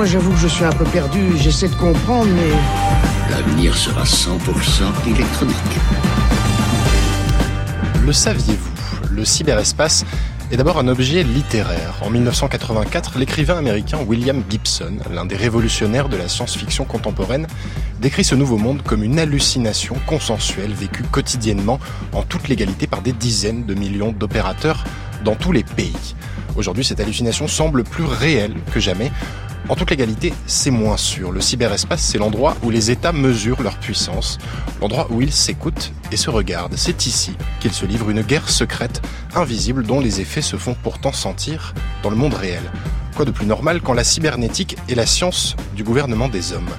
moi j'avoue que je suis un peu perdu, j'essaie de comprendre, mais... L'avenir sera 100% électronique. Le saviez-vous? Le cyberespace est d'abord un objet littéraire. En 1984, l'écrivain américain William Gibson, l'un des révolutionnaires de la science-fiction contemporaine, décrit ce nouveau monde comme une hallucination consensuelle vécue quotidiennement en toute légalité par des dizaines de millions d'opérateurs dans tous les pays. Aujourd'hui, cette hallucination semble plus réelle que jamais. En toute légalité, c'est moins sûr. Le cyberespace, c'est l'endroit où les États mesurent leur puissance, l'endroit où ils s'écoutent et se regardent. C'est ici qu'ils se livrent une guerre secrète, invisible, dont les effets se font pourtant sentir dans le monde réel. Quoi de plus normal quand la cybernétique est la science du gouvernement des hommes?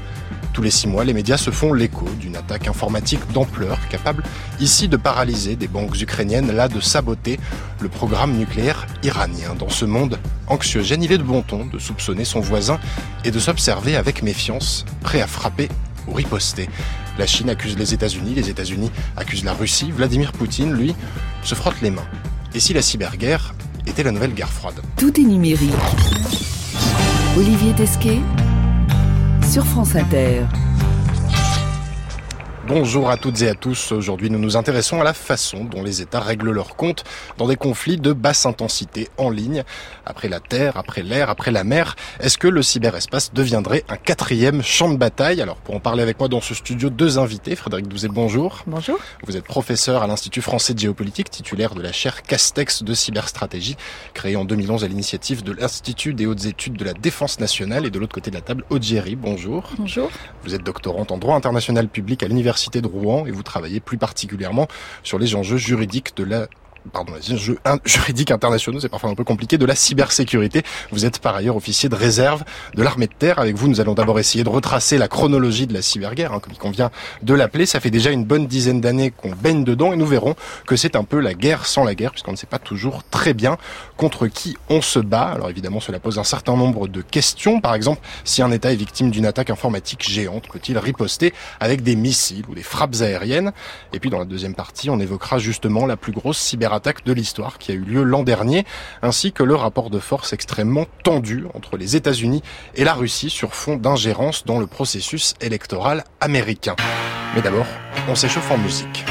Tous les six mois, les médias se font l'écho d'une attaque informatique d'ampleur capable ici de paralyser des banques ukrainiennes, là de saboter le programme nucléaire iranien. Dans ce monde anxiogène, il de bon ton de soupçonner son voisin et de s'observer avec méfiance, prêt à frapper ou riposter. La Chine accuse les États-Unis, les États-Unis accusent la Russie, Vladimir Poutine, lui, se frotte les mains. Et si la cyberguerre était la nouvelle guerre froide? Tout est numérique. Olivier Tesquet sur France Inter. Bonjour à toutes et à tous. Aujourd'hui, nous nous intéressons à la façon dont les États règlent leurs comptes dans des conflits de basse intensité en ligne. Après la terre, après l'air, après la mer, est-ce que le cyberespace deviendrait un quatrième champ de bataille? Alors, pour en parler avec moi dans ce studio, deux invités. Frédéric Douzet, bonjour. Bonjour. Vous êtes professeur à l'Institut français de géopolitique, titulaire de la chaire Castex de cyberstratégie, créée en 2011 à l'initiative de l'Institut des hautes études de la défense nationale et de l'autre côté de la table, Odjeri. Bonjour. Bonjour. Vous êtes doctorante en droit international public à l'Université de Rouen et vous travaillez plus particulièrement sur les enjeux juridiques de la pardon, les enjeux juridiques internationaux, c'est parfois un peu compliqué, de la cybersécurité. Vous êtes par ailleurs officier de réserve de l'armée de terre. Avec vous, nous allons d'abord essayer de retracer la chronologie de la cyberguerre, hein, comme il convient de l'appeler. Ça fait déjà une bonne dizaine d'années qu'on baigne dedans et nous verrons que c'est un peu la guerre sans la guerre, puisqu'on ne sait pas toujours très bien contre qui on se bat. Alors évidemment, cela pose un certain nombre de questions. Par exemple, si un État est victime d'une attaque informatique géante, peut-il riposter avec des missiles ou des frappes aériennes? Et puis dans la deuxième partie, on évoquera justement la plus grosse cyber attaque de l'histoire qui a eu lieu l'an dernier, ainsi que le rapport de force extrêmement tendu entre les États-Unis et la Russie sur fond d'ingérence dans le processus électoral américain. Mais d'abord, on s'échauffe en musique.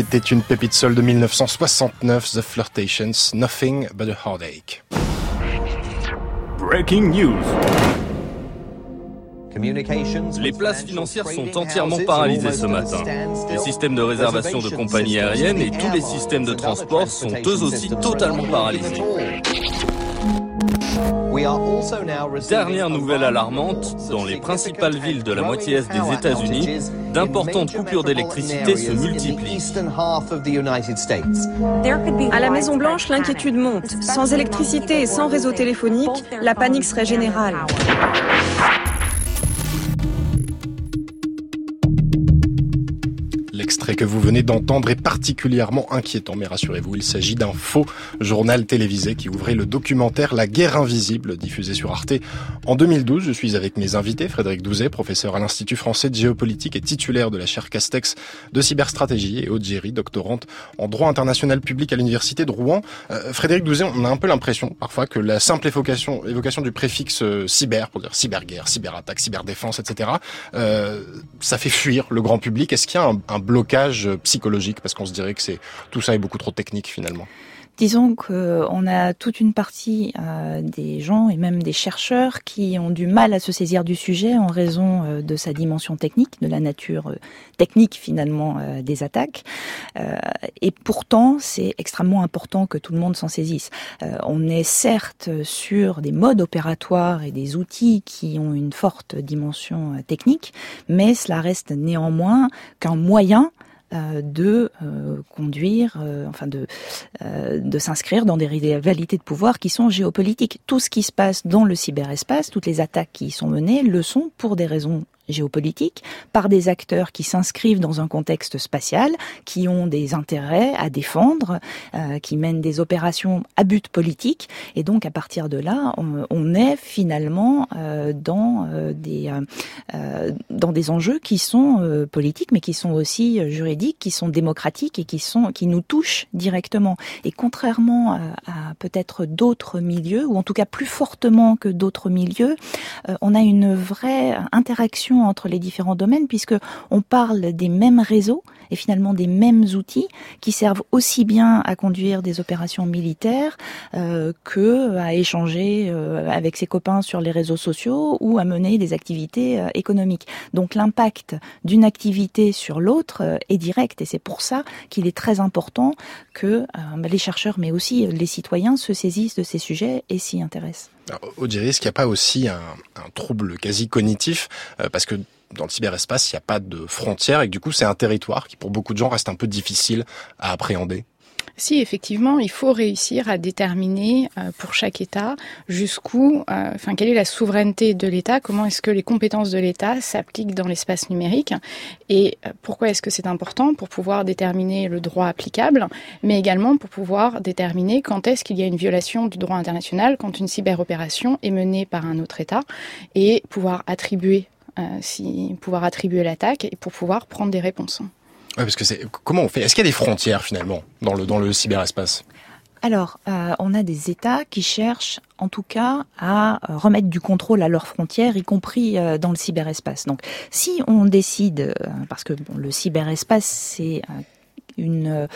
C'était une pépite seule de 1969, The Flirtations, Nothing but a Heartache. Breaking news. Les places financières sont entièrement paralysées ce matin. Les systèmes de réservation de compagnies aériennes et tous les systèmes de transport sont eux aussi totalement paralysés. Dernière nouvelle alarmante, dans les principales villes de la moitié est des États-Unis, d'importantes coupures d'électricité se multiplient. À la Maison Blanche, l'inquiétude monte. Sans électricité et sans réseau téléphonique, la panique serait générale. Que vous venez d'entendre est particulièrement inquiétant, mais rassurez-vous, il s'agit d'un faux journal télévisé qui ouvrait le documentaire La guerre invisible, diffusé sur Arte en 2012. Je suis avec mes invités, Frédéric Douzet, professeur à l'Institut français de géopolitique et titulaire de la chaire Castex de cyberstratégie, et Géry, doctorante en droit international public à l'Université de Rouen. Euh, Frédéric Douzet, on a un peu l'impression parfois que la simple évocation, évocation du préfixe euh, cyber, pour dire cyberguerre, cyberattaque, cyberdéfense, etc., euh, ça fait fuir le grand public. Est-ce qu'il y a un blocage psychologique parce qu'on se dirait que c'est tout ça est beaucoup trop technique finalement. Disons qu'on a toute une partie euh, des gens et même des chercheurs qui ont du mal à se saisir du sujet en raison euh, de sa dimension technique, de la nature euh, technique finalement euh, des attaques. Euh, et pourtant, c'est extrêmement important que tout le monde s'en saisisse. Euh, on est certes sur des modes opératoires et des outils qui ont une forte dimension technique, mais cela reste néanmoins qu'un moyen euh, de euh, conduire, euh, enfin de, de s'inscrire dans des rivalités de pouvoir qui sont géopolitiques. Tout ce qui se passe dans le cyberespace, toutes les attaques qui y sont menées, le sont pour des raisons géopolitique par des acteurs qui s'inscrivent dans un contexte spatial, qui ont des intérêts à défendre, euh, qui mènent des opérations à but politique. Et donc à partir de là, on, est finalement euh, dans euh, des euh, dans des enjeux qui sont euh, politiques, mais qui sont aussi juridiques, qui sont démocratiques et qui sont qui nous touchent directement. Et contrairement à, à peut-être d'autres milieux, ou en tout cas plus fortement que d'autres milieux, euh, on a une vraie interaction entre les différents domaines puisque on parle des mêmes réseaux et finalement des mêmes outils qui servent aussi bien à conduire des opérations militaires euh, que à échanger euh, avec ses copains sur les réseaux sociaux ou à mener des activités euh, économiques. Donc l'impact d'une activité sur l'autre euh, est direct et c'est pour ça qu'il est très important que les chercheurs mais aussi les citoyens se saisissent de ces sujets et s'y intéressent. Audrey, est-ce qu'il n'y a pas aussi un, un trouble quasi cognitif Parce que dans le cyberespace, il n'y a pas de frontières et que du coup, c'est un territoire qui, pour beaucoup de gens, reste un peu difficile à appréhender. Si, effectivement, il faut réussir à déterminer euh, pour chaque État jusqu'où, euh, enfin, quelle est la souveraineté de l'État, comment est-ce que les compétences de l'État s'appliquent dans l'espace numérique et euh, pourquoi est-ce que c'est important pour pouvoir déterminer le droit applicable, mais également pour pouvoir déterminer quand est-ce qu'il y a une violation du droit international, quand une cyberopération est menée par un autre État et pouvoir attribuer, si, pouvoir attribuer l'attaque et pour pouvoir prendre des réponses. Ouais, parce que c'est comment on fait? Est-ce qu'il y a des frontières finalement dans le dans le cyberespace? Alors, euh, on a des États qui cherchent, en tout cas, à euh, remettre du contrôle à leurs frontières, y compris euh, dans le cyberespace. Donc, si on décide, euh, parce que bon, le cyberespace, c'est euh, une,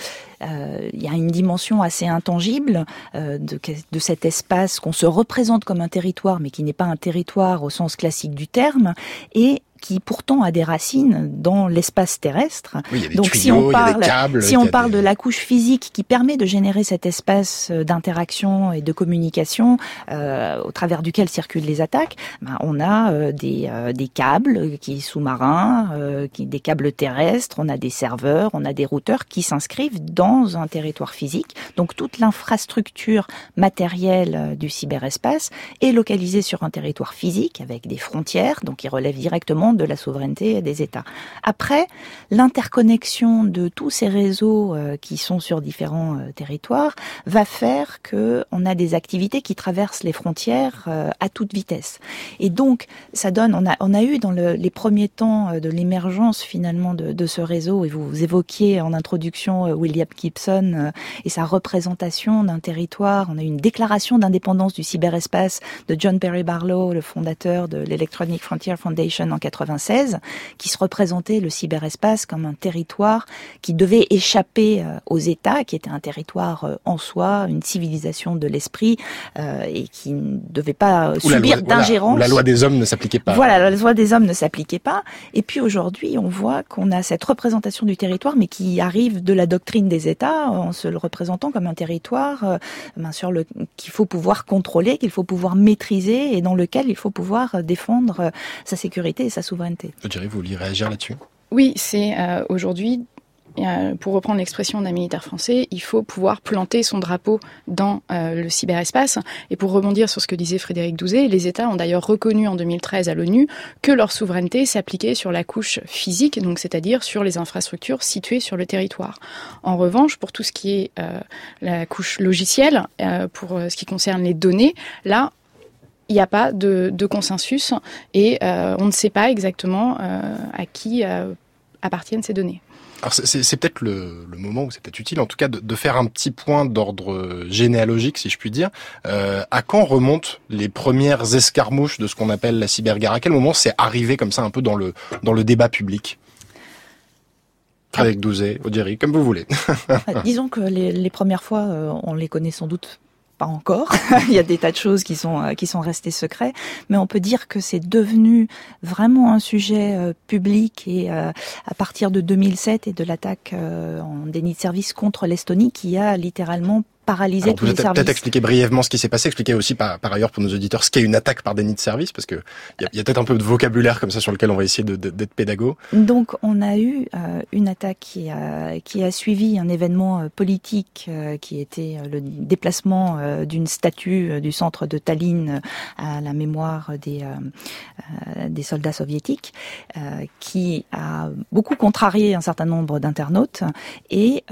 euh, il y a une dimension assez intangible euh, de, de cet espace qu'on se représente comme un territoire, mais qui n'est pas un territoire au sens classique du terme, et qui pourtant a des racines dans l'espace terrestre. Oui, il y a des Donc tuyaux, si on parle, des câbles, si on parle des- de la couche physique qui permet de générer cet espace euh, d'interaction et de communication euh, au travers duquel circulent les attaques, ben, on a euh, des, euh, des câbles qui sous-marins, euh, qui, des câbles terrestres, on a des serveurs, on a des routeurs qui s'inscrivent dans un territoire physique. Donc toute l'infrastructure matérielle euh, du cyberespace est localisée sur un territoire physique avec des frontières, donc qui relèvent directement de la souveraineté des États. Après, l'interconnexion de tous ces réseaux euh, qui sont sur différents euh, territoires va faire que on a des activités qui traversent les frontières euh, à toute vitesse. Et donc, ça donne, on a, eu dans le- les premiers temps de l'émergence finalement de, de ce réseau, et vous, évoquiez en introduction William Gibson et sa représentation d'un territoire. On a eu une déclaration d'indépendance du cyberespace de John Perry Barlow, le fondateur de l'Electronic Frontier Foundation en 80 96, qui se représentait le cyberespace comme un territoire qui devait échapper euh, aux États, qui était un territoire euh, en soi, une civilisation de l'esprit, euh, et qui ne devait pas subir d'ingérence. La loi des hommes ne s'appliquait pas. Voilà, la loi des hommes ne s'appliquait pas. Et puis aujourd'hui, on voit qu'on a cette représentation du territoire, mais qui arrive de la doctrine des États, en se le représentant comme un territoire ben, sur le qu'il faut pouvoir contrôler, qu'il faut pouvoir maîtriser, et dans lequel il faut pouvoir défendre sa sécurité et sa souveraineté. Thierry, vous vouliez réagir là-dessus? Oui, c'est aujourd'hui pour reprendre l'expression d'un militaire français, il faut pouvoir planter son drapeau dans euh, le cyberespace. Et pour rebondir sur ce que disait Frédéric Douzet, les États ont d'ailleurs reconnu en 2013 à l'ONU que leur souveraineté s'appliquait sur la couche physique, donc c'est-à-dire sur les infrastructures situées sur le territoire. En revanche, pour tout ce qui est euh, la couche logicielle, euh, pour ce qui concerne les données, là, il n'y a pas de, de, consensus et on ne sait pas exactement à qui appartiennent ces données. Alors c'est peut-être le, moment où c'est peut-être utile, en tout cas, de, faire un petit point d'ordre généalogique, si je puis dire. Euh, à quand remontent les premières escarmouches de ce qu'on appelle la cyberguerre À quel moment c'est arrivé comme ça un peu dans le dans le débat public? Avec Douzé, Audiery, comme vous voulez. Disons que les, les premières fois, euh, on les connaît sans doute pas encore. Il y a des tas de choses qui sont euh, qui sont restées secrets, mais on peut dire que c'est devenu vraiment un sujet euh, public et euh, à partir de 2007 et de l'attaque en déni de service contre l'Estonie qui a littéralement paralyser tous les services. Peut-être expliquer brièvement ce qui s'est passé, expliquer aussi par, par ailleurs pour nos auditeurs ce qu'est une attaque par déni de service, parce que il y a, a peut-être un peu de vocabulaire comme ça sur lequel on va essayer d'être pédago. Donc on a eu euh, une attaque qui a, qui a suivi un événement euh, politique euh, qui était le déplacement d'une statue du centre de Tallinn à la mémoire des, des soldats soviétiques, qui a beaucoup contrarié un certain nombre d'internautes et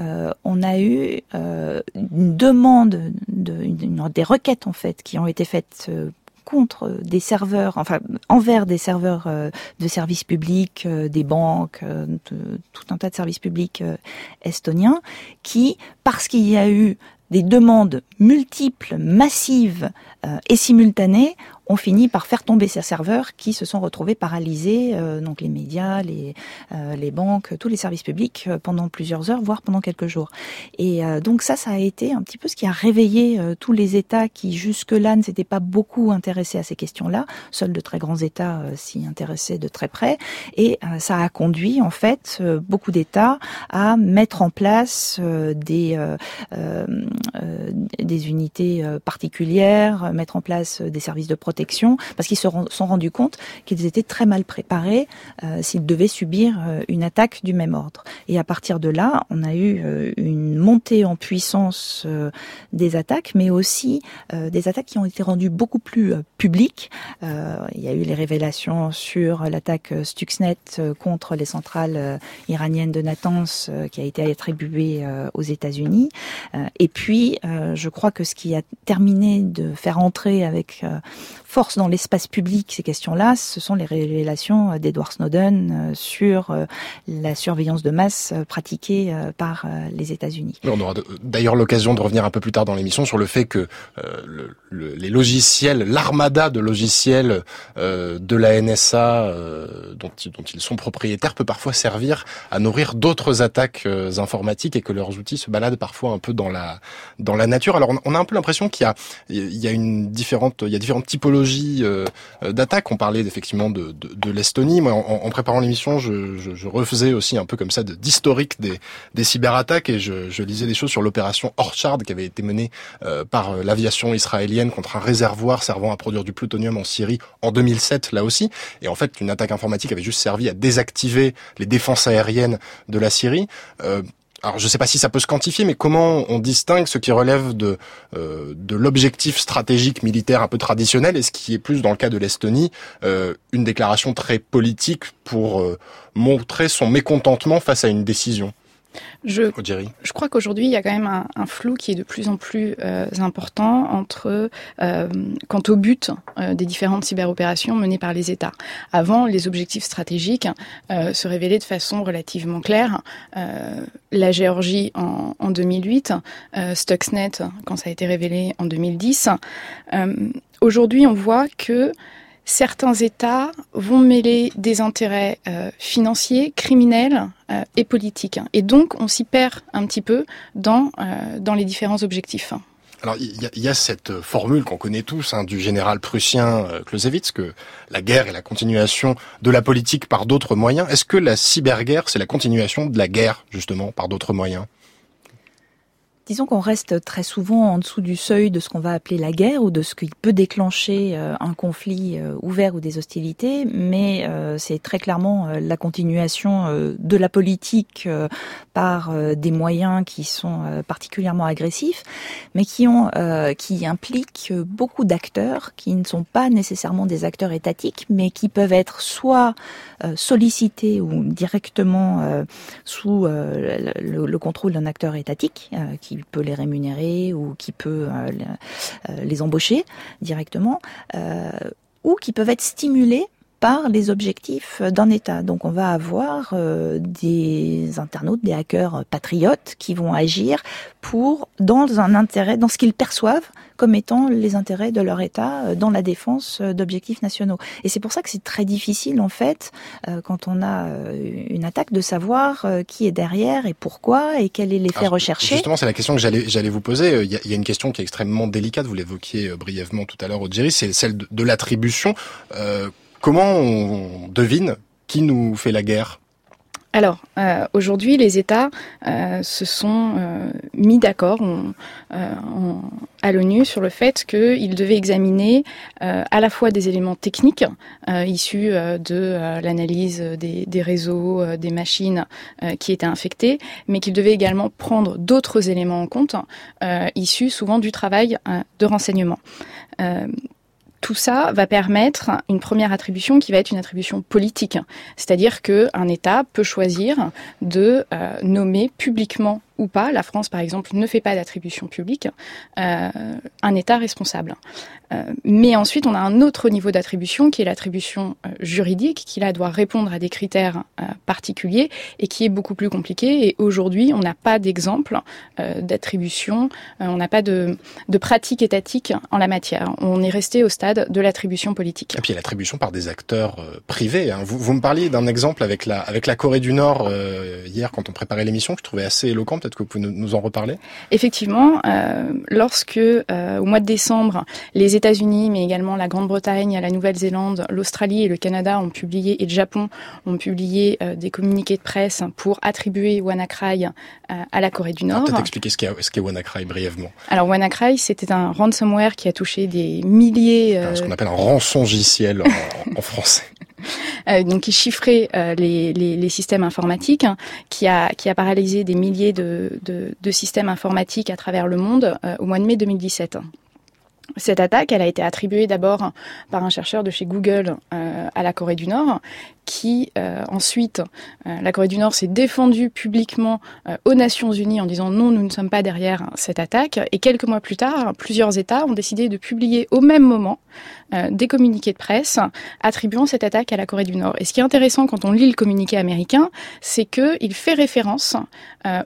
on a eu une demande de, des requêtes en fait qui ont été faites euh, contre des serveurs, enfin envers des serveurs euh, de services publics, euh, des banques, tout un tas de services publics estoniens, qui, parce qu'il y a eu des demandes multiples, massives et simultanées, ont fini par faire tomber ces serveurs qui se sont retrouvés paralysés, euh, donc les médias, les, euh, les banques, tous les services publics euh, pendant plusieurs heures, voire pendant quelques jours. Et donc ça, ça a été un petit peu ce qui a réveillé tous les États qui jusque-là ne s'étaient pas beaucoup intéressés à ces questions-là. Seuls de très grands États s'y intéressaient de très près. Et ça a conduit en fait beaucoup d'États à mettre en place des, des unités particulières, mettre en place des services de protection parce qu'ils se sont rendus compte qu'ils étaient très mal préparés euh, s'ils devaient subir euh, une attaque du même ordre. Et à partir de là, on a eu euh, une montée en puissance des attaques, mais aussi des attaques qui ont été rendues beaucoup plus publiques. il y a eu les révélations sur l'attaque Stuxnet contre les centrales iraniennes de Natanz qui a été attribuée aux États-Unis. et puis, je crois que ce qui a terminé de faire entrer avec force dans l'espace public ces questions-là, ce sont les révélations d'Edward Snowden euh, sur euh, la surveillance de masse euh, pratiquée par les États-Unis. On aura d'ailleurs l'occasion de revenir un peu plus tard dans l'émission sur le fait que les logiciels, l'armada de logiciels de la NSA dont, ils sont propriétaires peut parfois servir à nourrir d'autres attaques informatiques et que leurs outils se baladent parfois un peu dans la dans la nature. Alors on, a un peu l'impression qu'il y a il y a une il y a différentes typologies euh, d'attaque. On parlait effectivement de, l'Estonie. Moi, en, préparant l'émission, je, refaisais aussi un peu comme ça d'historique des, cyberattaques et je, lisais des choses sur l'opération Orchard qui avait été menée euh, par euh, l'aviation israélienne contre un réservoir servant à produire du plutonium en Syrie en 2007, là aussi. Et en fait, une attaque informatique avait juste servi à désactiver les défenses aériennes de la Syrie alors je ne sais pas si ça peut se quantifier, mais comment on distingue ce qui relève de, euh, de l'objectif stratégique militaire un peu traditionnel et ce qui est plus dans le cas de l'Estonie, euh, une déclaration très politique pour euh, montrer son mécontentement face à une décision? Je, je crois qu'aujourd'hui, il y a quand même un, flou qui est de plus en plus euh, important entre euh, quant au but euh, des différentes cyberopérations menées par les États. Avant, les objectifs stratégiques se révélaient de façon relativement claire. la Géorgie en, en 2008, Stuxnet quand ça a été révélé en 2010. Aujourd'hui, on voit que certains États vont mêler des intérêts euh, financiers, criminels euh, et politiques. Et donc, on s'y perd un petit peu dans, euh, les différents objectifs. Alors il y, y, a cette formule qu'on connaît tous hein, du général prussien Clausewitz que la guerre est la continuation de la politique par d'autres moyens. Est-ce que la cyberguerre c'est la continuation de la guerre justement par d'autres moyens? Disons qu'on reste très souvent en dessous du seuil de ce qu'on va appeler la guerre ou de ce qui peut déclencher euh, un conflit euh, ouvert ou des hostilités, mais euh, c'est très clairement la continuation de la politique par des moyens qui sont particulièrement agressifs, mais qui ont qui impliquent beaucoup d'acteurs qui ne sont pas nécessairement des acteurs étatiques, mais qui peuvent être soit sollicités ou directement sous le, le, contrôle d'un acteur étatique qui peut les rémunérer ou qui peut euh, euh, les embaucher directement, euh, ou qui peuvent être stimulés par les objectifs d'un État. Donc on va avoir des internautes, des hackers patriotes qui vont agir pour dans un intérêt, dans ce qu'ils perçoivent comme étant les intérêts de leur État euh, dans la défense euh, d'objectifs nationaux. Et c'est pour ça que c'est très difficile, en fait, euh, quand on a une attaque, de savoir qui est derrière et pourquoi et quel est l'effet recherché. Justement, c'est la question que j'allais j'allais vous poser. Il y, a, il y, a, une question qui est extrêmement délicate. Vous l'évoquiez brièvement tout à l'heure, Audrey, c'est celle de, de l'attribution. Euh, comment on devine qui nous fait la guerre? Alors, euh, aujourd'hui, les États euh, se sont euh, mis d'accord à l'ONU sur le fait qu'ils devaient examiner à la fois des éléments techniques issus de l'analyse des, des, réseaux, des machines qui étaient infectées, mais qu'ils devaient également prendre d'autres éléments en compte, issus souvent du travail de renseignement tout ça va permettre une première attribution qui va être une attribution politique. C'est-à-dire qu'un État peut choisir de euh, nommer publiquement ou pas, la France par exemple ne fait pas d'attribution publique, euh, un État responsable. Euh, mais ensuite, on a un autre niveau d'attribution qui est l'attribution euh, juridique, qui là doit répondre à des critères euh, particuliers et qui est beaucoup plus compliqué. Et aujourd'hui, on n'a pas d'exemple d'attribution, on n'a pas de, de pratique étatique en la matière. On est resté au stade de l'attribution politique. Et puis l'attribution par des acteurs privés. Hein. Vous, vous, me parliez d'un exemple avec la, avec la Corée du Nord hier quand on préparait l'émission que je trouvais assez éloquent. Peut-être que vous pouvez nous en reparler Effectivement, lorsque au mois de décembre, les États-Unis, mais également la Grande-Bretagne, la Nouvelle-Zélande, l'Australie et le Canada ont publié, et le Japon ont publié euh, des communiqués de presse pour attribuer WannaCry euh, à la Corée du Nord. Peut-être expliquer ce qu'est WannaCry brièvement. Alors WannaCry, c'était un ransomware qui a touché des milliers... Euh... ce qu'on appelle un rançongiciel en, en français. Euh, donc qui chiffrait euh, les, les, les, systèmes informatiques, hein, qui, a, qui a paralysé des milliers de, de, de systèmes informatiques à travers le monde euh, au mois de mai 2017. Cette attaque, elle a été attribuée d'abord par un chercheur de chez Google euh, à la Corée du Nord, qui euh, ensuite, euh, la Corée du Nord s'est défendue publiquement aux Nations Unies en disant non, nous ne sommes pas derrière cette attaque. Et quelques mois plus tard, plusieurs États ont décidé de publier au même moment des communiqués de presse attribuant cette attaque à la Corée du Nord. Et ce qui est intéressant quand on lit le communiqué américain, c'est qu'il fait référence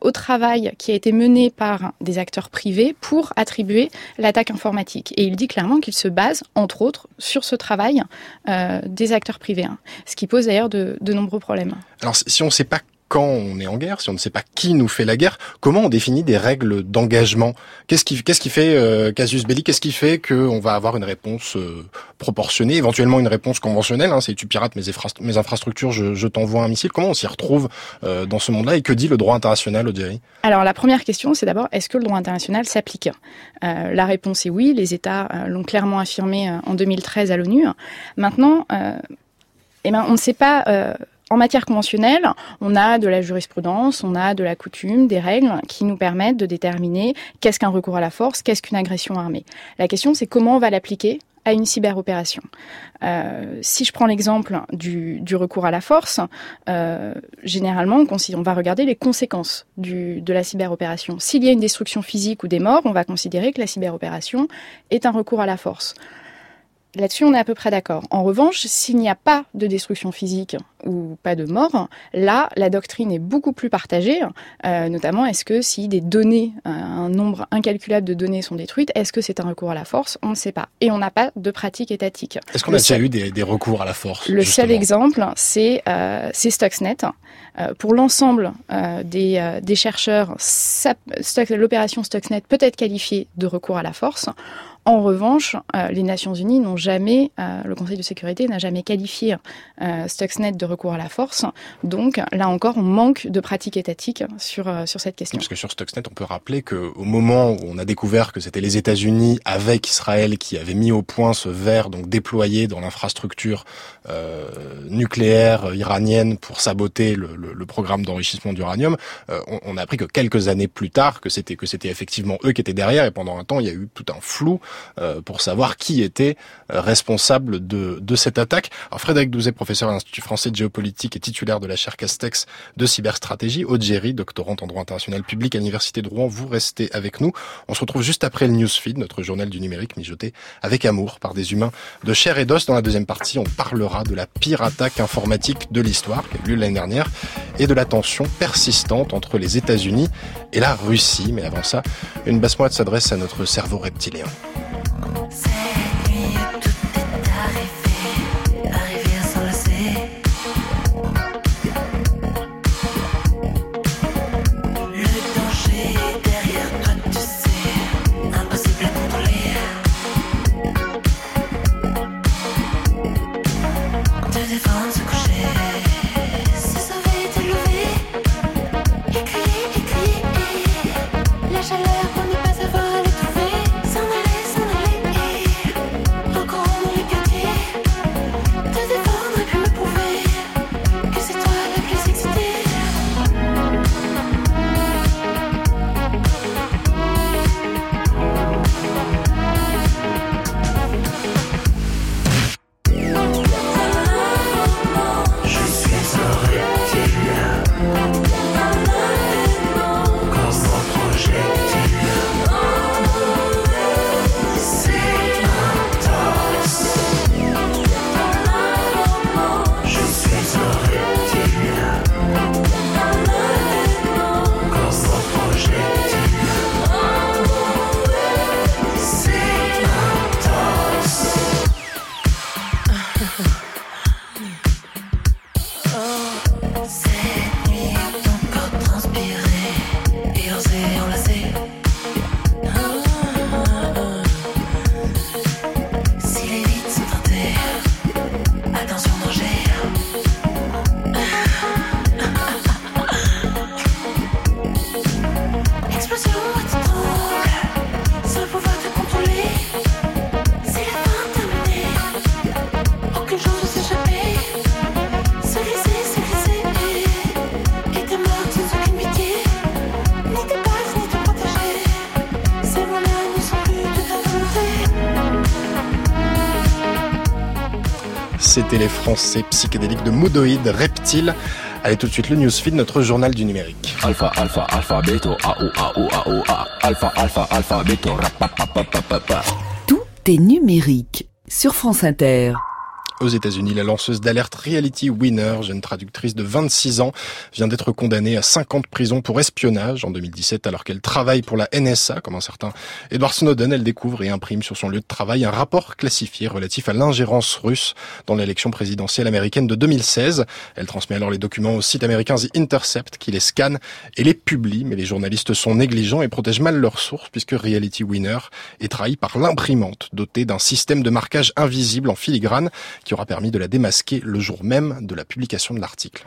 au travail qui a été mené par des acteurs privés pour attribuer l'attaque informatique. Et il dit clairement qu'il se base, entre autres, sur ce travail euh, des acteurs privés, hein. ce qui pose d'ailleurs de, de nombreux problèmes. Alors si on ne sait pas quand on est en guerre, si on ne sait pas qui nous fait la guerre, comment on définit des règles d'engagement? Qu'est-ce qui, fait euh, casus belli Qu'est-ce qui fait qu'on va avoir une réponse euh, proportionnée, éventuellement une réponse conventionnelle hein, C'est tu pirates mes, infrastructures, je, t'envoie un missile. Comment on s'y retrouve euh, dans ce monde-là? Et que dit le droit international, Odiri Alors la première question, c'est d'abord est-ce que le droit international s'applique? Euh, La réponse est oui. Les États l'ont clairement affirmé en 2013 à l'ONU. Maintenant, eh ben, on ne sait pas en matière conventionnelle, on a de la jurisprudence, on a de la coutume, des règles qui nous permettent de déterminer qu'est-ce qu'un recours à la force, qu'est-ce qu'une agression armée. La question, c'est comment on va l'appliquer à une cyberopération. Euh, si je prends l'exemple du, recours à la force, euh, généralement, on, on, va regarder les conséquences de la cyberopération. S'il y a une destruction physique ou des morts, on va considérer que la cyberopération est un recours à la force. Là-dessus, on est à peu près d'accord. En revanche, s'il n'y a pas de destruction physique ou pas de mort, là, la doctrine est beaucoup plus partagée. Euh, notamment, est-ce que si des données, euh, un nombre incalculable de données sont détruites. Est-ce que c'est un recours à la force? On ne sait pas. Et on n'a pas de pratique étatique. Est-ce qu'on a déjà eu des, recours à la force Le seul exemple, c'est euh, Stuxnet. Euh, pour l'ensemble des, des, chercheurs, l'opération Stuxnet peut être qualifiée de recours à la force. En revanche, euh, les Nations Unies n'ont jamais, euh, le Conseil de sécurité n'a jamais qualifié euh, Stuxnet de recours à la force. Donc là encore, on manque de pratique étatique sur sur cette question. Parce que sur Stuxnet, on peut rappeler que au moment où on a découvert que c'était les États-Unis avec Israël qui avaient mis au point ce verre, donc déployé dans l'infrastructure nucléaire iranienne pour saboter le, le, programme d'enrichissement d'uranium, on, on, a appris que quelques années plus tard que c'était que c'était effectivement eux qui étaient derrière. Et pendant un temps, il y a eu tout un flou euh, pour savoir qui était euh, responsable de, de cette attaque. Alors Frédéric Douzet, professeur à l'Institut français de géopolitique et titulaire de la chaire Castex de cyberstratégie, Aude doctorante en droit international public à l'Université de Rouen, vous restez avec nous. On se retrouve juste après le Newsfeed, notre journal du numérique mijoté avec amour par des humains de chair et d'os. Dans la deuxième partie, on parlera de la pire attaque informatique de l'histoire qui a eu lieu l'année dernière et de la tension persistante entre les États-Unis et la Russie. Mais avant ça, une basse moite s'adresse à notre cerveau reptilien. Français psychédéliques de Moodoïd Reptile. Allez tout de suite le newsfeed, notre journal du numérique. Alpha, alpha, alpha, beto, a, o, a, o, a, o, a. Alpha, alpha, alpha, beto, rap, Tout est numérique sur France Inter. Aux États-Unis, la lanceuse d'alerte Reality Winner, jeune traductrice de 26 ans, vient d'être condamnée à 50 prisons pour espionnage en 2017 alors qu'elle travaille pour la NSA, comme un certain Edward Snowden. Elle découvre et imprime sur son lieu de travail un rapport classifié relatif à l'ingérence russe dans l'élection présidentielle américaine de 2016. Elle transmet alors les documents au site américain The Intercept qui les scanne et les publie, mais les journalistes sont négligents et protègent mal leurs sources puisque Reality Winner est trahi par l'imprimante dotée d'un système de marquage invisible en filigrane qui aura permis de la démasquer le jour même de la publication de l'article.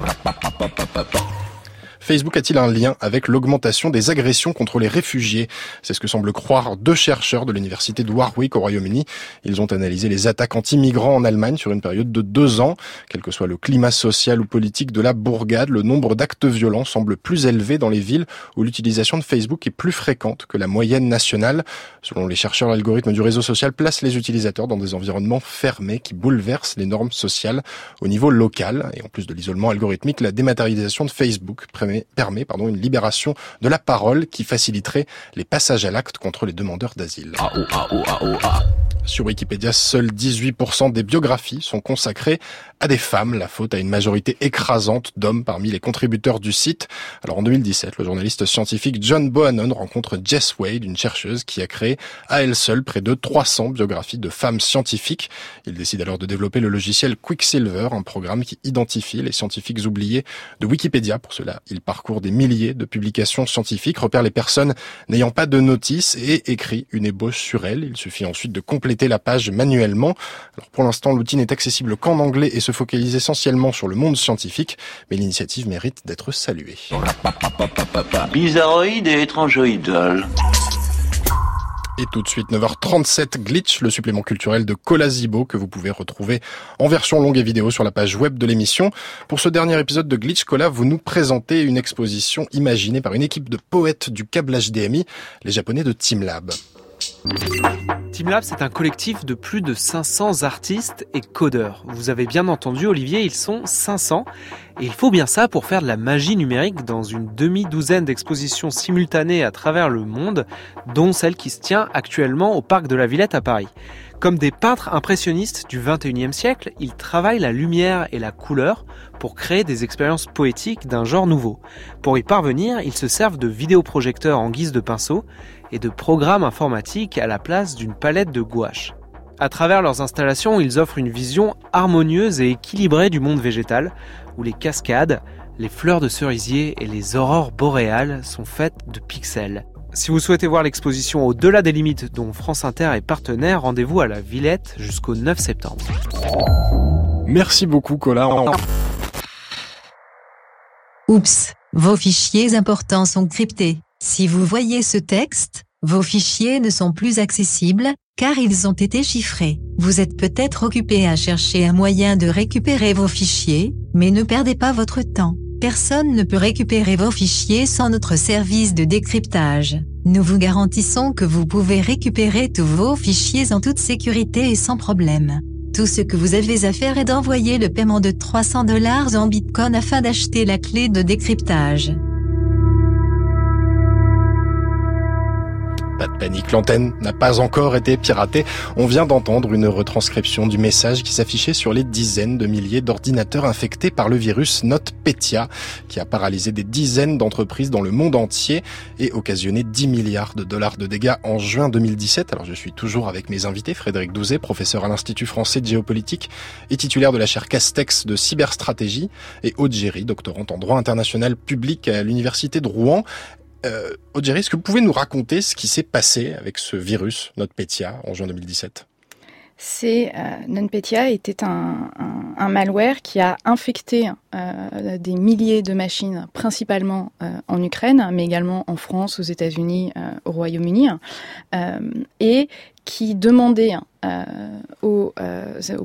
Facebook a-t-il un lien avec l'augmentation des agressions contre les réfugiés? C'est ce que semblent croire deux chercheurs de l'université de Warwick au Royaume-Uni. Ils ont analysé les attaques anti-migrants en Allemagne sur une période de deux ans. Quel que soit le climat social ou politique de la bourgade, le nombre d'actes violents semble plus élevé dans les villes où l'utilisation de Facebook est plus fréquente que la moyenne nationale. Selon les chercheurs, l'algorithme du réseau social place les utilisateurs dans des environnements fermés qui bouleversent les normes sociales au niveau local. Et en plus de l'isolement algorithmique, la dématérialisation de Facebook permet, permet pardon, une libération de la parole qui faciliterait les passages à l'acte contre les demandeurs d'asile. Ah oh ah oh ah oh ah. Sur Wikipédia, seuls 18% des biographies sont consacrées à des femmes, la faute à une majorité écrasante d'hommes parmi les contributeurs du site. Alors en 2017, le journaliste scientifique John Bohannon rencontre Jess Wade, une chercheuse qui a créé à elle seule près de 300 biographies de femmes scientifiques. Il décide alors de développer le logiciel Quicksilver, un programme qui identifie les scientifiques oubliés de Wikipédia. Pour cela, il parcourt des milliers de publications scientifiques, repère les personnes n'ayant pas de notice et écrit une ébauche sur elles. Il suffit ensuite de compléter la page manuellement. Alors pour l'instant, l'outil n'est accessible qu'en anglais et se focalise essentiellement sur le monde scientifique, mais l'initiative mérite d'être saluée. Bizarroïde et. Et tout de suite, 9h37, Glitch, le supplément culturel de Colazibo que vous pouvez retrouver en version longue et vidéo sur la page web de l'émission. Pour ce dernier épisode de Glitch, Cola, vous nous présentez une exposition imaginée par une équipe de poètes du câble HDMI, les japonais de TeamLab. TeamLab, c'est un collectif de plus de 500 artistes et codeurs. Vous avez bien entendu, Olivier, ils sont 500. Et il faut bien ça pour faire de la magie numérique dans une demi-douzaine d'expositions simultanées à travers le monde, dont celle qui se tient actuellement au Parc de la Villette à Paris. Comme des peintres impressionnistes du 21e siècle, ils travaillent la lumière et la couleur pour créer des expériences poétiques d'un genre nouveau. Pour y parvenir, ils se servent de vidéoprojecteurs en guise de pinceau et de programmes informatiques à la place d'une palette de gouache. À travers leurs installations, ils offrent une vision harmonieuse et équilibrée du monde végétal, où les cascades, les fleurs de cerisier et les aurores boréales sont faites de pixels. Si vous souhaitez voir l'exposition au-delà des limites dont France Inter est partenaire, rendez-vous à la Villette jusqu'au 9 septembre. Merci beaucoup, Cola. Oups, vos fichiers importants sont cryptés. Si vous voyez ce texte, vos fichiers ne sont plus accessibles, car ils ont été chiffrés. Vous êtes peut-être occupé à chercher un moyen de récupérer vos fichiers, mais ne perdez pas votre temps. Personne ne peut récupérer vos fichiers sans notre service de décryptage. Nous vous garantissons que vous pouvez récupérer tous vos fichiers en toute sécurité et sans problème. Tout ce que vous avez à faire est d'envoyer le paiement de 300 dollars en Bitcoin afin d'acheter la clé de décryptage. Pas de panique, l'antenne n'a pas encore été piratée. On vient d'entendre une retranscription du message qui s'affichait sur les dizaines de milliers d'ordinateurs infectés par le virus NotPetya, qui a paralysé des dizaines d'entreprises dans le monde entier et occasionné 10 milliards de dollars de dégâts en juin 2017. Alors je suis toujours avec mes invités, Frédéric Douzet, professeur à l'Institut français de géopolitique et titulaire de la chaire Castex de cyberstratégie, et Aude Géry, doctorante en droit international public à l'Université de Rouen. Euh, Audrey, est-ce que vous pouvez nous raconter ce qui s'est passé avec ce virus, NotPetya, en juin 2017 c'est euh, était un, un, malware qui a infecté euh, des milliers de machines, principalement euh, en Ukraine, mais également en France, aux États-Unis, euh, au Royaume-Uni, et qui demandait aux,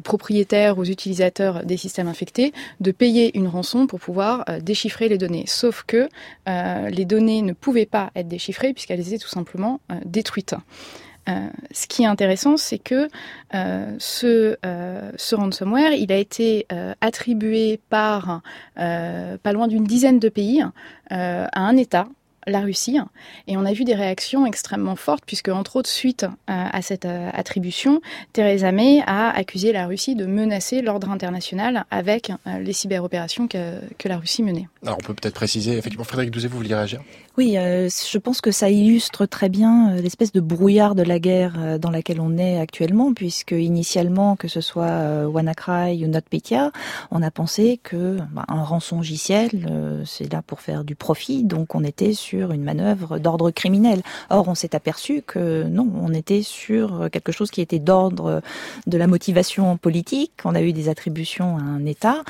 propriétaires, aux utilisateurs des systèmes infectés de payer une rançon pour pouvoir déchiffrer les données. Sauf que les données ne pouvaient pas être déchiffrées puisqu'elles étaient tout simplement détruites. Euh, ce qui est intéressant, c'est que euh, ce, euh, ce, ransomware, il a été attribué par pas loin d'une dizaine de pays à un État la Russie. Et on a vu des réactions extrêmement fortes, puisque, entre autres, suite à cette attribution, Theresa May a accusé la Russie de menacer l'ordre international avec les cyberopérations que, que, la Russie menait. Alors, on peut peut-être préciser, effectivement, Frédéric Douzet, vous vouliez réagir? Oui, euh, je pense que ça illustre très bien euh, l'espèce de brouillard de la guerre euh, dans laquelle on est actuellement, puisque initialement, que ce soit euh, WannaCry ou NotPetya, on a pensé que bah, un rançongiciel, euh, c'est là pour faire du profit, donc on était sur une manœuvre d'ordre criminel. Or, on s'est aperçu que non, on était sur quelque chose qui était d'ordre de la motivation politique. On a eu des attributions à un État,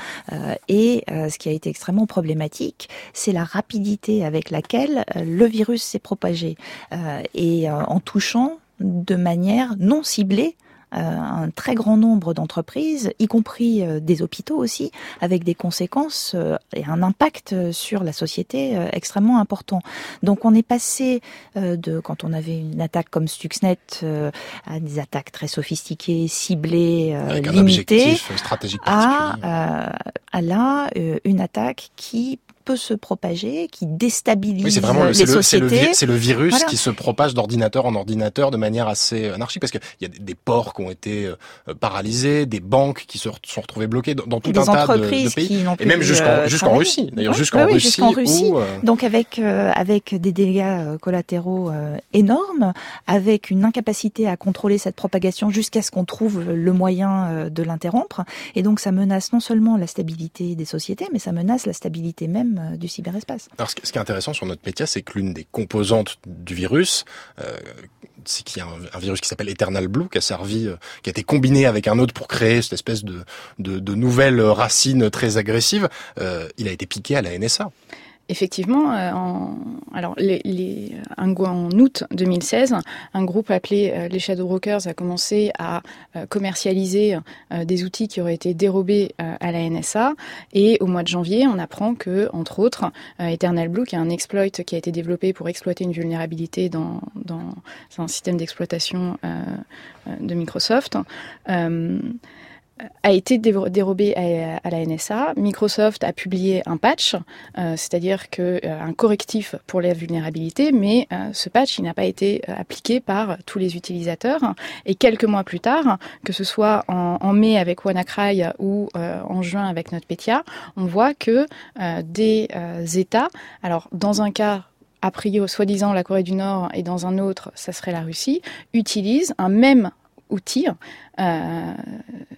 et ce qui a été extrêmement problématique, c'est la rapidité avec laquelle le virus s'est propagé euh, et euh, en touchant de manière non ciblée euh, un très grand nombre d'entreprises, y compris des hôpitaux aussi, avec des conséquences et un impact sur la société extrêmement important. Donc on est passé de, quand on avait une attaque comme Stuxnet, à des attaques très sophistiquées, ciblées, limitées, stratégique à, à là une attaque qui peut se propager, qui déstabilise Oui, c'est vraiment le, les c'est le, c'est le, sociétés. c'est le virus Voilà. qui se propage d'ordinateur en ordinateur de manière assez anarchique parce qu'il y a des, ports qui ont été euh, paralysés, des banques qui se sont retrouvées bloquées dans, dans tout des un tas de, pays et même jusqu'en euh, jusqu'en travaillé. Russie. D'ailleurs, jusqu'en oui, Russie, jusqu'en Russie. où, euh, Donc avec euh, avec des dégâts euh, collatéraux euh, énormes, avec une incapacité à contrôler cette propagation jusqu'à ce qu'on trouve le moyen euh, de l'interrompre. Et donc ça menace non seulement la stabilité des sociétés, mais ça menace la stabilité même euh, du cyberespace. Alors, ce qui est intéressant sur notre métier, c'est que l'une des composantes du virus, euh, c'est qu'il y a un, virus qui s'appelle Eternal Blue, qui a servi, euh, qui a été combiné avec un autre pour créer cette espèce de, de, de nouvelles racines très agressives. Euh, il a été piqué à la NSA. Effectivement, euh, en, alors en août 2016, un groupe appelé euh, les Shadow Brokers a commencé à euh, commercialiser des outils qui auraient été dérobés à la NSA. Et au mois de janvier, on apprend que, entre autres, Eternal Blue, qui est un exploit qui a été développé pour exploiter une vulnérabilité dans, un système d'exploitation de Microsoft, a été dérobé à, la NSA. Microsoft a publié un patch, euh, c'est-à-dire que euh, un correctif pour la vulnérabilité, mais euh, ce patch n'a pas été appliqué par tous les utilisateurs. Et quelques mois plus tard, que ce soit en, en mai avec WannaCry ou en juin avec NotPetya, on voit que des États, alors dans un cas a priori, soi-disant la Corée du Nord et dans un autre, ça serait la Russie, utilisent un même outil, euh,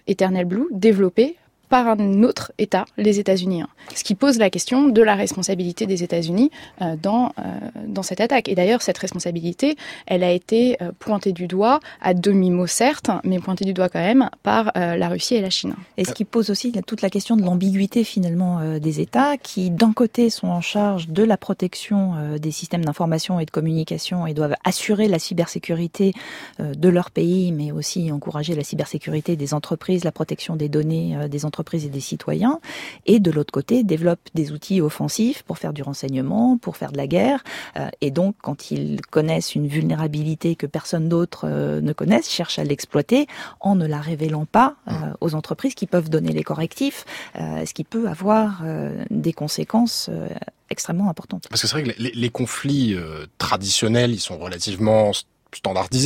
Eternal Blue, développé par un autre État, les États-Unis. hein. Ce qui pose la question de la responsabilité des États-Unis euh, dans, euh, dans cette attaque. Et d'ailleurs, cette responsabilité, elle a été euh, pointée du doigt, à demi-mot certes, mais pointée du doigt quand même, par la Russie et la Chine. Et ce qui pose aussi toute la question de l'ambiguïté finalement des États qui, d'un côté, sont en charge de la protection des systèmes d'information et de communication et doivent assurer la cybersécurité de leur pays, mais aussi encourager la cybersécurité des entreprises, la protection des données des entreprises et des citoyens, et de l'autre côté, développent des outils offensifs pour faire du renseignement, pour faire de la guerre, euh, et donc quand ils connaissent une vulnérabilité que personne d'autre euh, ne connaisse, cherchent à l'exploiter en ne la révélant pas euh, aux entreprises qui peuvent donner les correctifs, ce qui peut avoir des conséquences extrêmement importantes. Parce que c'est vrai que les, les conflits traditionnels, ils sont relativement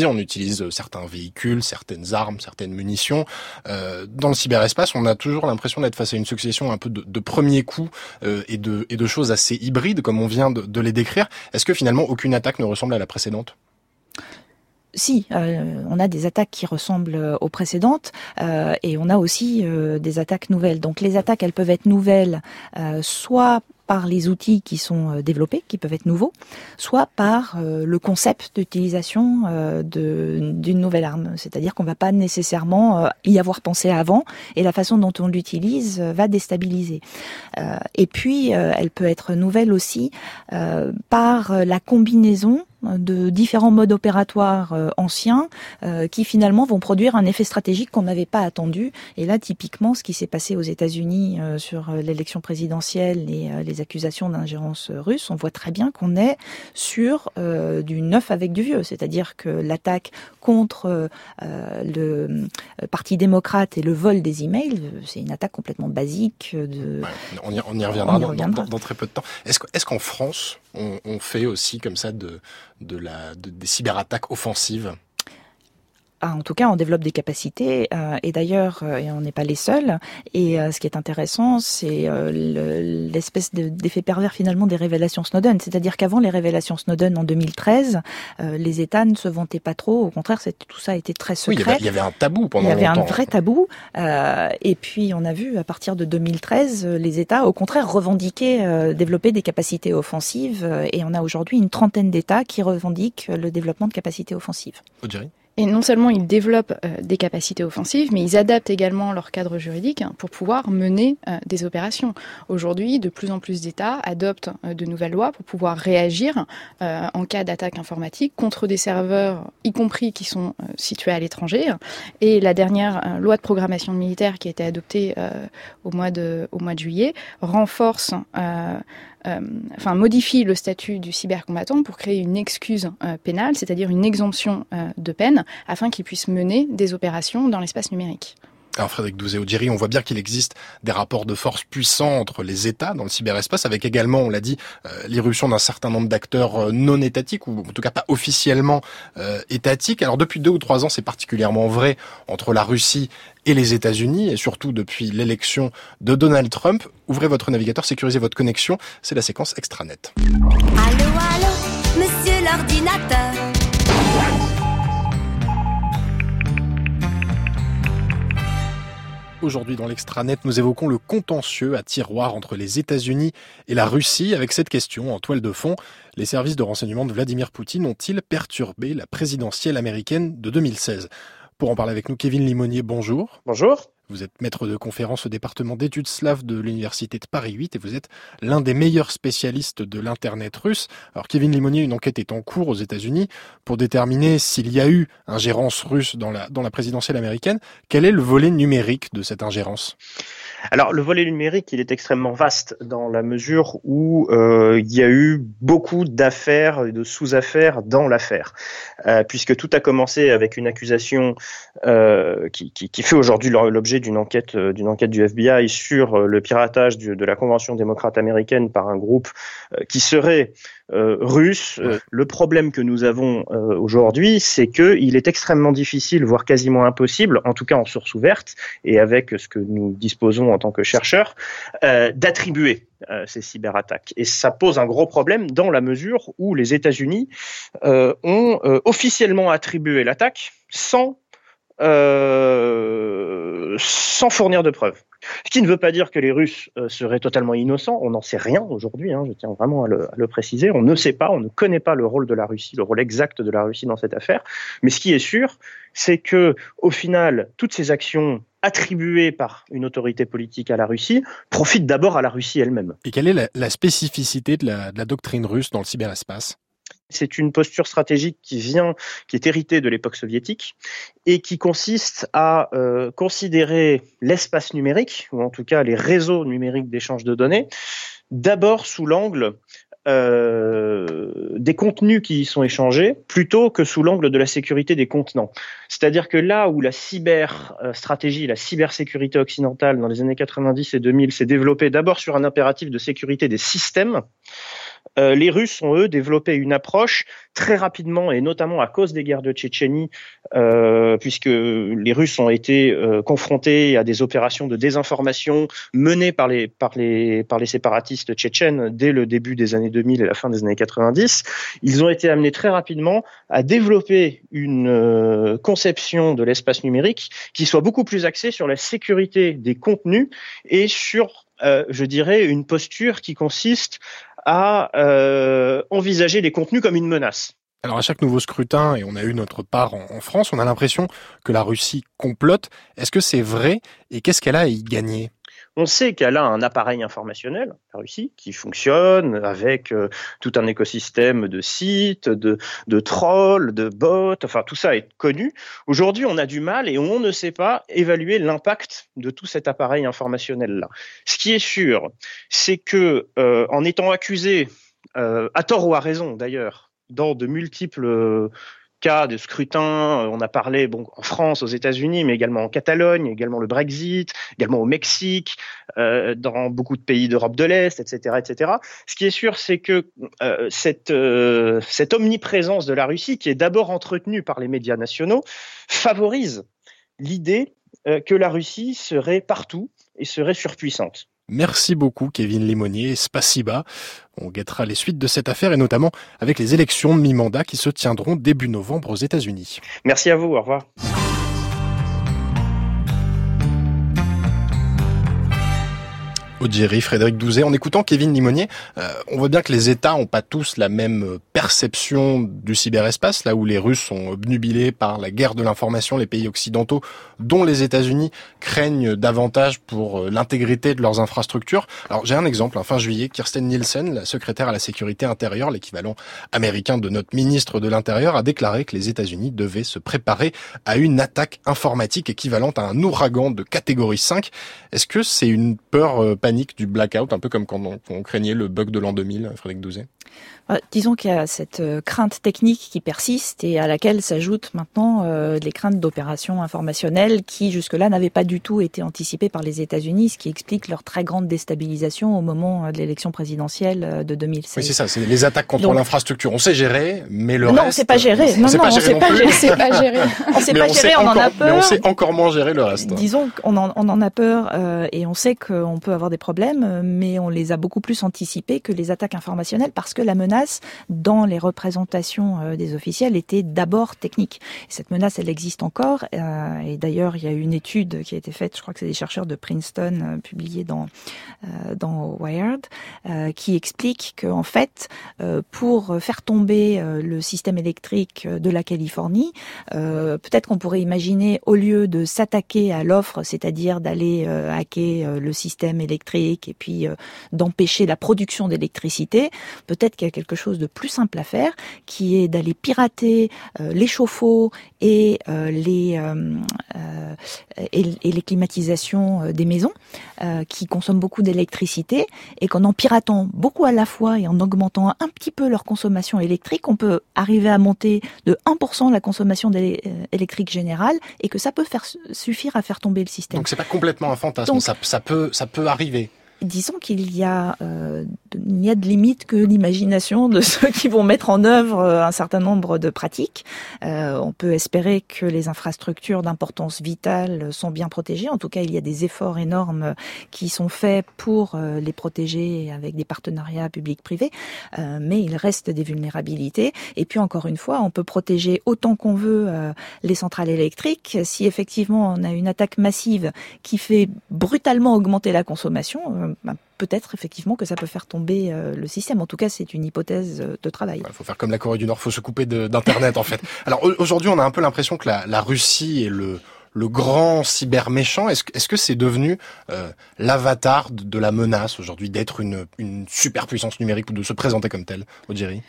On utilise euh, certains véhicules, certaines armes, certaines munitions. Euh, dans le cyberespace, on a toujours l'impression d'être face à une succession un peu de, premiers coups euh, et, de, choses assez hybrides, comme on vient de, les décrire. Est-ce que finalement aucune attaque ne ressemble à la précédente? Si, on a des attaques qui ressemblent aux précédentes et on a aussi des attaques nouvelles. Donc les attaques, elles peuvent être nouvelles soit par les outils qui sont euh, développés, qui peuvent être nouveaux, soit par euh, le concept d'utilisation euh, d'une nouvelle arme. C'est-à-dire qu'on va pas nécessairement y avoir pensé avant et la façon dont on l'utilise va déstabiliser. Et puis, elle peut être nouvelle aussi par la combinaison de différents modes opératoires euh, anciens euh, qui finalement vont produire un effet stratégique qu'on n'avait pas attendu. Et là, typiquement, ce qui s'est passé aux États-Unis euh, sur l'élection présidentielle et les accusations d'ingérence russe, on voit très bien qu'on est sur du neuf avec du vieux, c'est-à-dire que l'attaque contre le Parti démocrate et le vol des emails, c'est une attaque complètement basique. On y, on y reviendra, On y dans- reviendra. Dans, dans très peu de temps. Est-ce qu'en France, on, on fait aussi comme ça de, de la, de- des cyberattaques offensives Ah, en tout cas, on développe des capacités euh, et d'ailleurs, euh, et on n'est pas les seuls. Et euh, ce qui est intéressant, c'est euh, le- l'espèce de- d'effet pervers finalement des révélations Snowden. C'est-à-dire qu'avant les révélations Snowden en 2013, euh, les États ne se vantaient pas trop. Au contraire, tout ça était très Oui, il y, secret. avait, il y avait un tabou pendant Il y avait longtemps. un vrai tabou. Euh, et puis, on a vu à partir de 2013, euh, les États, au contraire, revendiquer, euh, développer des capacités offensives. Et on a aujourd'hui une trentaine d'États qui revendiquent le développement de capacités offensives. Audrey? Et non seulement ils développent euh, des capacités offensives, mais ils adaptent également leur cadre juridique hein, pour pouvoir mener euh, des opérations. Aujourd'hui, de plus en plus d'États adoptent euh, de nouvelles lois pour pouvoir réagir en cas d'attaque informatique contre des serveurs, y compris qui sont situés à l'étranger. Et la dernière loi de programmation militaire qui a été adoptée au, mois de, au mois de juillet renforce enfin modifie le statut du cybercombattant pour créer une excuse euh, pénale, c'est-à-dire une exemption euh, de peine, afin qu'il puisse mener des opérations dans l'espace numérique. Alors Frédéric Douzé-Audiri, on voit bien qu'il existe des rapports de force puissants entre les États dans le cyberespace, avec également, on l'a dit, euh, l'irruption d'un certain nombre d'acteurs euh, non étatiques, ou en tout cas pas officiellement euh, étatiques. Alors depuis deux ou trois ans, c'est particulièrement vrai entre la Russie et les États-Unis, et surtout depuis l'élection de Donald Trump. Ouvrez votre navigateur, sécurisez votre connexion, c'est la séquence extranet. Allô, monsieur l'ordinateur. Aujourd'hui dans l'extranet, nous évoquons le contentieux à tiroir entre les États-Unis et la Russie avec cette question en toile de fond. Les services de renseignement de Vladimir Poutine ont-ils perturbé la présidentielle américaine de 2016 Pour en parler avec nous, Kevin Limonier, bonjour. Bonjour. Vous êtes maître de conférence au département d'études slaves de l'université de Paris 8 et vous êtes l'un des meilleurs spécialistes de l'internet russe. Alors Kevin Limonier, une enquête est en cours aux États-Unis pour déterminer s'il y a eu ingérence russe dans la dans la présidentielle américaine. Quel est le volet numérique de cette ingérence? Alors le volet numérique, il est extrêmement vaste dans la mesure où euh, il y a eu beaucoup d'affaires et de sous-affaires dans l'affaire, euh, puisque tout a commencé avec une accusation euh, qui, qui, fait aujourd'hui l'objet d'une enquête d'une enquête du FBI sur le piratage de la Convention démocrate américaine par un groupe qui serait russe. Euh, le problème que nous avons euh, aujourd'hui, c'est que il est extrêmement difficile, voire quasiment impossible, en tout cas en source ouverte et avec ce que nous disposons en tant que chercheurs, d'attribuer ces cyberattaques. Et ça pose un gros problème dans la mesure où les États-Unis ont officiellement attribué l'attaque sans sans fournir de preuves. Ce qui ne veut pas dire que les Russes euh, seraient totalement innocents. On n'en sait rien aujourd'hui. Hein, je tiens vraiment à le, préciser. On ne sait pas, on ne connaît pas le rôle de la Russie, le rôle exact de la Russie dans cette affaire. Mais ce qui est sûr, c'est que, au final, toutes ces actions attribuées par une autorité politique à la Russie profitent d'abord à la Russie elle-même. Et quelle est la, spécificité de la doctrine russe dans le cyberespace? C'est une posture stratégique qui vient, qui est héritée de l'époque soviétique et qui consiste à euh, considérer l'espace numérique, ou en tout cas les réseaux numériques d'échange de données, d'abord sous l'angle euh, des contenus qui y sont échangés plutôt que sous l'angle de la sécurité des contenants. C'est-à-dire que là où la cyber stratégie, la cybersécurité occidentale dans les années 90 et 2000 s'est développée d'abord sur un impératif de sécurité des systèmes, euh, les Russes ont, eux, développé une approche très rapidement, et notamment à cause des guerres de Tchétchénie, euh, puisque les Russes ont été euh, confrontés à des opérations de désinformation menées par les, par, les, par les séparatistes tchétchènes dès le début des années 2000 et la fin des années 90. Ils ont été amenés très rapidement à développer une conception de l'espace numérique qui soit beaucoup plus axée sur la sécurité des contenus et sur, je dirais, une posture qui consiste à euh, envisager les contenus comme une menace. Alors à chaque nouveau scrutin, et on a eu notre part en, en France, on a l'impression que la Russie complote. Est-ce que c'est vrai? Et qu'est-ce qu'elle a à y gagner? On sait qu'elle a un appareil informationnel, la Russie, qui fonctionne avec euh, tout un écosystème de sites, de, trolls, de bots, enfin tout ça est connu. Aujourd'hui, on a du mal et on ne sait pas évaluer l'impact de tout cet appareil informationnel-là. Ce qui est sûr, c'est que euh, en étant accusé, euh, à tort ou à raison d'ailleurs, dans de multiples cas de scrutin. On a parlé en France, aux États-Unis, mais également en Catalogne, également le Brexit, également au Mexique, euh, dans beaucoup de pays d'Europe de l'Est, etc., etc. Ce qui est sûr, c'est que euh, cette, euh, omniprésence de la Russie, qui est d'abord entretenue par les médias nationaux, favorise l'idée euh, que la Russie serait partout et serait surpuissante. Merci beaucoup Kevin Limonier, Spasiba. On guettera les suites de cette affaire et notamment avec les élections de mi-mandat qui se tiendront début novembre aux États-Unis. Merci à vous, au revoir. Audiery, Frédéric Douzet. En écoutant Kevin Limonier, euh, on voit bien que les États n'ont pas tous la même perception du cyberespace, là où les Russes sont obnubilés par la guerre de l'information, les pays occidentaux, dont les États-Unis, craignent davantage pour l'intégrité de leurs infrastructures. Alors j'ai un exemple, fin juillet, Kirsten Nielsen, la secrétaire à la sécurité intérieure, l'équivalent américain de notre ministre de l'Intérieur, a déclaré que les États-Unis devaient se préparer à une attaque informatique équivalente à un ouragan de catégorie 5. Est-ce que c'est une peur euh, panique du blackout, un peu comme quand on, on craignait le bug de l'an 2000, Frédéric Douzet Euh, disons qu'il y a cette euh, crainte technique qui persiste et à laquelle s'ajoutent maintenant euh, les craintes d'opérations informationnelles qui jusque-là n'avaient pas du tout été anticipées par les États-Unis, ce qui explique leur très grande déstabilisation au moment de l'élection présidentielle de 2016. Oui, c'est ça, c'est les attaques contre l'infrastructure. On sait gérer, mais le non, reste... c'est pas géré. On non, sait non, pas on gérer sait non pas gérer. C'est pas géré. On sait pas on gérer, sait on en a encore- Mais on peur. sait encore moins gérer le reste. Disons qu'on en, on en a peur euh, et on sait qu'on peut avoir des problèmes, euh, mais on les a beaucoup plus anticipés que les attaques informationnelles parce que la menace dans les représentations euh, des officiels était d'abord technique. Et cette menace, elle existe encore. euh, et d'ailleurs, il y a eu une étude qui a été faite, je crois que c'est des chercheurs de Princeton, publiée dans dans Wired, qui explique qu'en fait, pour faire tomber le système électrique de la Californie, peut-être qu'on pourrait imaginer, au lieu de s'attaquer à l'offre, c'est-à-dire d'aller hacker le système électrique et puis euh, d'empêcher la production d'électricité, peut-être qu'il y a quelque chose de plus simple à faire, qui est d'aller pirater euh, les chauffe-eau et euh, les euh, euh, et, et les climatisations des maisons euh, qui consomment beaucoup d'électricité et qu'en en piratant beaucoup à la fois et en augmentant un petit peu leur consommation électrique, on peut arriver à monter de 1% la consommation électrique générale et que ça peut faire suffire à faire tomber le système. Donc c'est pas complètement un fantasme, Donc- ça, ça peut, ça peut arriver. Disons qu'il y a, euh, il n'y a de limite que l'imagination de ceux qui vont mettre en œuvre euh, un certain nombre de pratiques. Euh, on peut espérer que les infrastructures d'importance vitale sont bien protégées. En tout cas, il y a des efforts énormes qui sont faits pour euh, les protéger avec des partenariats publics-privés. Euh, mais il reste des vulnérabilités. Et puis encore une fois, on peut protéger autant qu'on veut euh, les centrales électriques. Si effectivement on a une attaque massive qui fait brutalement augmenter la consommation, bah, peut-être effectivement que ça peut faire tomber euh, le système. En tout cas, c'est une hypothèse euh, de travail. Il faut faire comme la Corée du Nord, faut se couper d'internet en fait. Alors au- aujourd'hui, on a un peu l'impression que la, la Russie est le le grand cyber méchant. Est-ce que- c'est devenu euh, l'avatar de, de la menace aujourd'hui d'être une une superpuissance numérique ou de se présenter comme telle, Odiri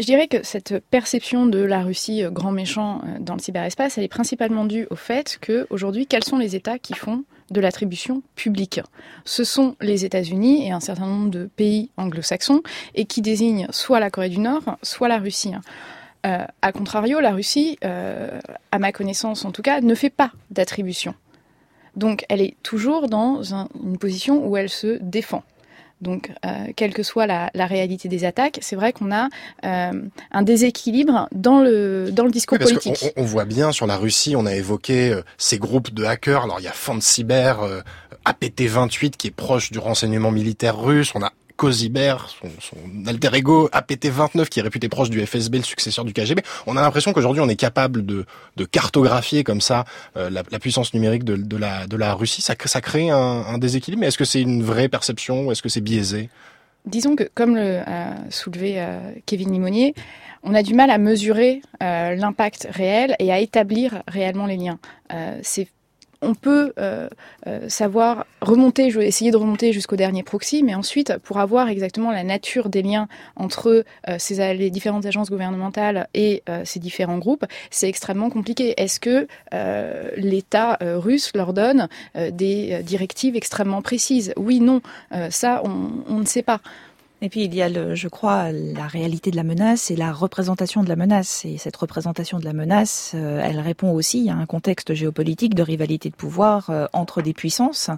Je dirais que cette perception de la Russie grand méchant dans le cyberespace, elle est principalement due au fait que aujourd'hui, quels sont les États qui font de l'attribution publique Ce sont les États-Unis et un certain nombre de pays anglo-saxons et qui désignent soit la Corée du Nord, soit la Russie. Euh, a contrario, la Russie, euh, à ma connaissance en tout cas, ne fait pas d'attribution. Donc elle est toujours dans un- une position où elle se défend. Donc, euh, quelle que soit la, la réalité des attaques, c'est vrai qu'on a euh, un déséquilibre dans le, dans le discours Oui, parce politique. on, on voit bien sur la Russie, on a évoqué euh, ces groupes de hackers. Alors il y a Cyber, euh, APT28 qui est proche du renseignement militaire russe. On a Coziber, son, alter ego, APT29 qui est réputé proche du FSB, le successeur du KGB. On a l'impression qu'aujourd'hui on est capable de, cartographier comme ça euh, la, puissance numérique de, la, Russie. Ça, crée- un, déséquilibre, mais est-ce que c'est une vraie perception ou est-ce que c'est biaisé? Disons que, comme le a soulevé euh, Kevin Limonier, on a du mal à mesurer euh, l'impact réel et à établir réellement les liens. C'est on peut euh, euh, savoir remonter, je vais essayer de remonter jusqu'au dernier proxy, mais ensuite, pour avoir exactement la nature des liens entre euh, les différentes agences gouvernementales et ces différents groupes, c'est extrêmement compliqué. Est-ce que l'État russe leur donne des directives extrêmement précises? Oui, non, ça, on ne sait pas. Et puis il y a, le, je crois, la réalité de la menace et la représentation de la menace. Et cette représentation de la menace, euh, elle répond aussi à un contexte géopolitique de rivalité de pouvoir euh, entre des puissances.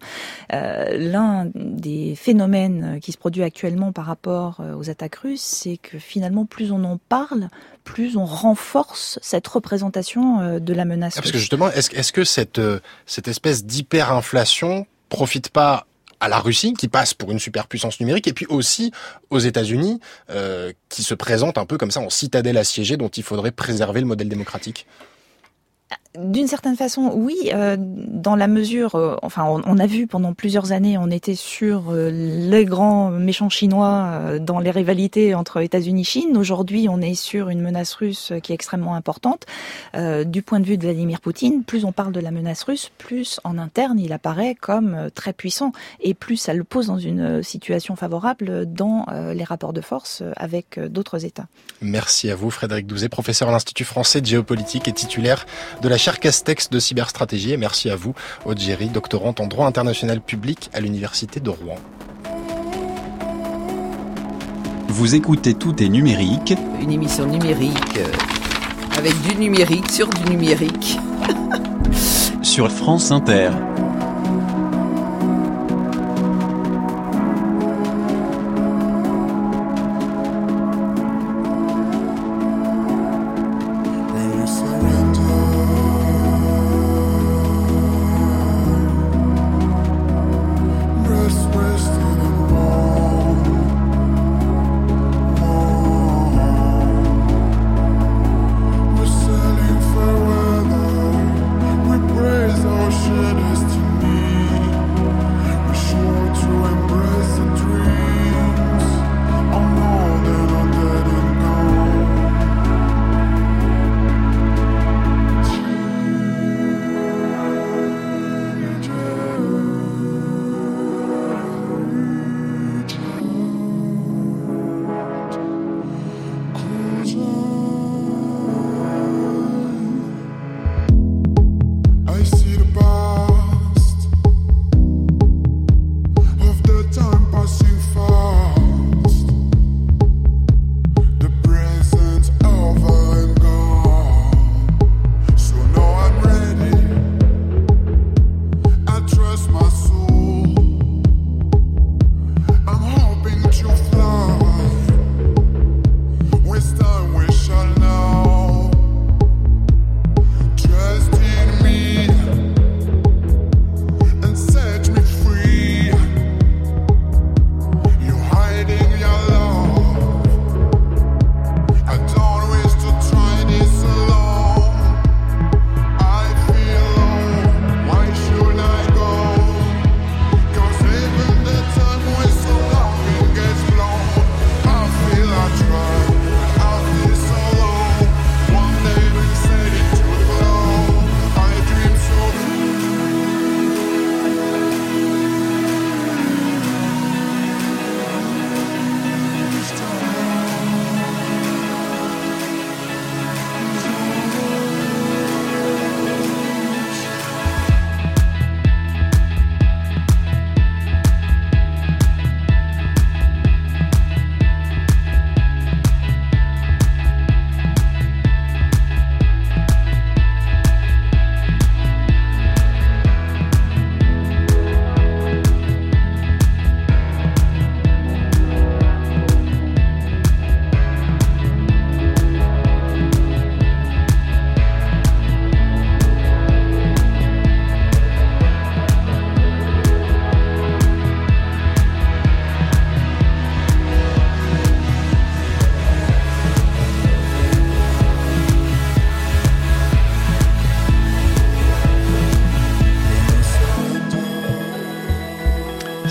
Euh, L'un des phénomènes qui se produit actuellement par rapport aux attaques russes, c'est que finalement, plus on en parle, plus on renforce cette représentation de la menace. Ah, Parce que justement, est-ce que cette, cette espèce d'hyperinflation profite pas à la Russie, qui passe pour une superpuissance numérique, et puis aussi aux États-Unis, euh, qui se présentent un peu comme ça en citadelle assiégée dont il faudrait préserver le modèle démocratique D'une certaine façon, oui, euh, dans la mesure, euh, enfin, on, a vu pendant plusieurs années, on était sur euh, les grands méchants chinois euh, dans les rivalités entre États-Unis et Chine. Aujourd'hui, on est sur une menace russe qui est extrêmement importante. Du point de vue de Vladimir Poutine, plus on parle de la menace russe, plus en interne il apparaît comme très puissant et plus ça le pose dans une situation favorable dans les rapports de force avec d'autres États. Merci à vous, Frédéric Douzet, professeur à l'Institut français de géopolitique et titulaire de la chaire Castex de cyberstratégie. Et merci à vous, Odjeri, doctorante en droit international public à l'Université de Rouen. Vous écoutez Tout est numérique Une émission numérique euh, avec du numérique sur du numérique. sur France Inter.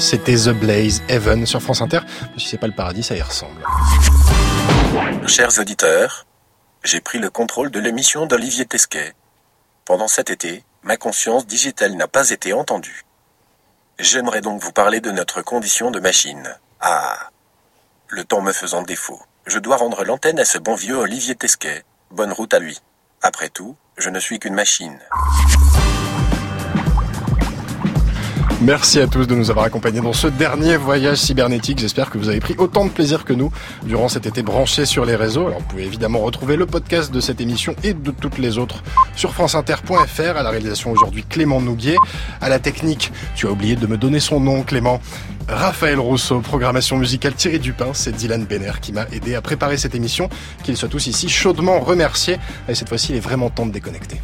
C'était The Blaze Heaven sur France Inter. Si c'est pas le paradis, ça y ressemble. Chers auditeurs, j'ai pris le contrôle de l'émission d'Olivier Tesquet. Pendant cet été, ma conscience digitale n'a pas été entendue. J'aimerais donc vous parler de notre condition de machine. Ah Le temps me faisant défaut, je dois rendre l'antenne à ce bon vieux Olivier Tesquet. Bonne route à lui. Après tout, je ne suis qu'une machine. Merci à tous de nous avoir accompagnés dans ce dernier voyage cybernétique. J'espère que vous avez pris autant de plaisir que nous durant cet été branché sur les réseaux. Alors vous pouvez évidemment retrouver le podcast de cette émission et de toutes les autres sur franceinter.fr. À la réalisation aujourd'hui Clément Nouguier. À la technique, tu as oublié de me donner son nom Clément. Raphaël Rousseau, programmation musicale Thierry Dupin, c'est Dylan Benner qui m'a aidé à préparer cette émission. Qu'ils soient tous ici chaudement remerciés. Et cette fois-ci, il est vraiment temps de déconnecter.